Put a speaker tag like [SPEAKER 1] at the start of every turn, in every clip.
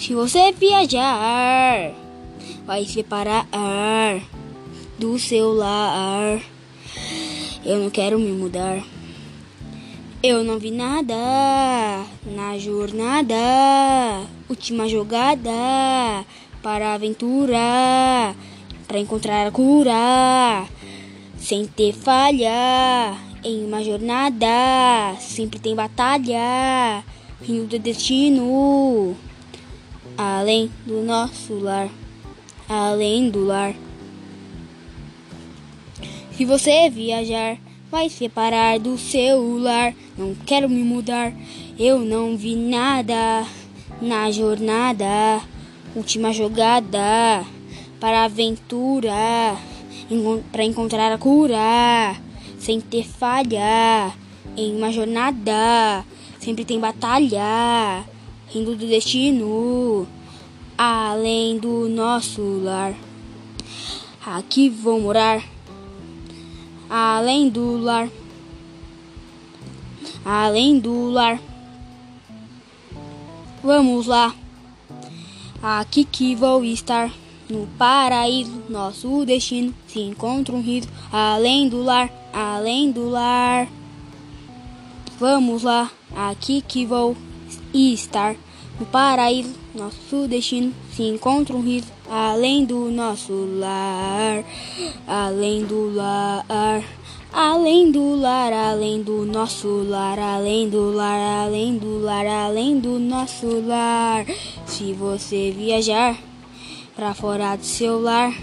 [SPEAKER 1] Se você viajar, vai separar do seu lar. Eu não quero me mudar. Eu não vi nada na jornada. Última jogada para a aventura, para encontrar a cura, sem ter falha. Em uma jornada sempre tem batalha, fim do destino, além do nosso lar, além do lar. Se você viajar, vai separar do celular. Não quero me mudar, eu não vi nada na jornada. Última jogada para a aventura, para encontrar a cura, sem ter falha. Em uma jornada, sempre tem batalha, rindo do destino, além do nosso lar. Aqui vou morar, além do lar, além do lar. Vamos lá. Aqui que vou estar, no paraíso, nosso destino. Se encontra um riso, além do lar, além do lar. Vamos lá, aqui que vou estar, no paraíso, nosso destino. Se encontra um riso, além do nosso lar, além do lar. Além do lar, além do nosso lar, além do lar, além do lar, além do nosso lar. Se você viajar pra fora do seu lar,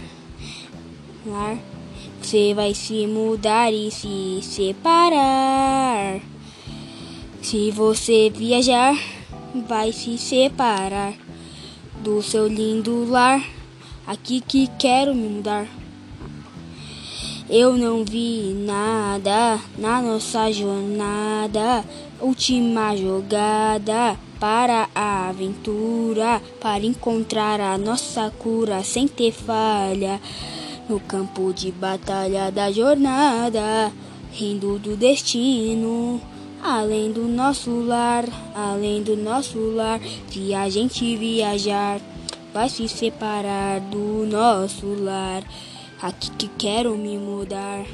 [SPEAKER 1] lar, você vai se mudar e se separar. Se você viajar, vai se separar do seu lindo lar. Aqui que quero me mudar. Eu não vi nada na nossa jornada, última jogada para a aventura, para encontrar a nossa cura sem ter falha. No campo de batalha da jornada, rindo do destino, além do nosso lar, além do nosso lar, se a gente viajar, vai se separar do nosso lar aqui que quero me mudar.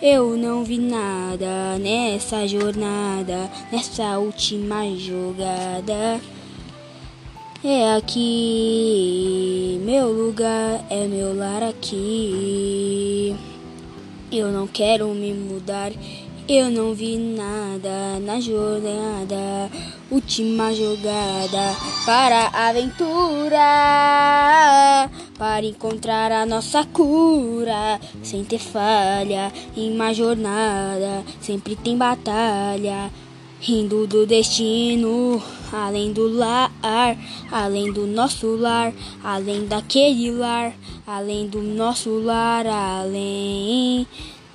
[SPEAKER 1] Eu não vi nada nessa jornada, nessa última jogada. É aqui, meu lugar, é meu lar aqui. Eu não quero me mudar, eu não vi nada na jornada, última jogada para a aventura, para encontrar a nossa cura, sem ter falha em uma jornada, sempre tem batalha. Rindo do destino, além do lar, além do nosso lar, além daquele lar, além do nosso lar, além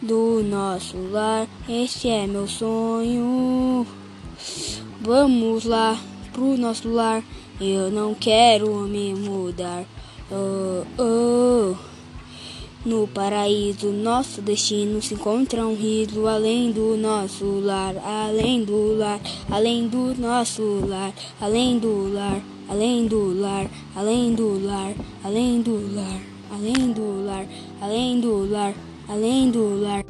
[SPEAKER 1] do nosso lar. Esse é meu sonho. Vamos lá pro nosso lar. Eu não quero me mudar. Oh, oh. No paraíso, nosso destino se encontra um riso além do nosso lar, além do lar, além do nosso lar, além do lar, além do lar, além do lar, além do lar, além do lar, além do lar além do lar.